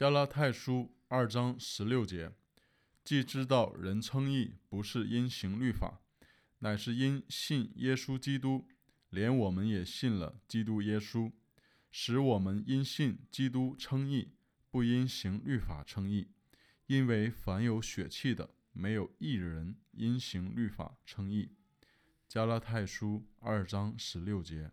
加拉太书二章十六节，既知道人称义不是因行律法，乃是因信耶稣基督，连我们也信了基督耶稣，使我们因信基督称义，不因行律法称义。因为凡有血气的，没有一人因行律法称义。加拉太书二章十六节。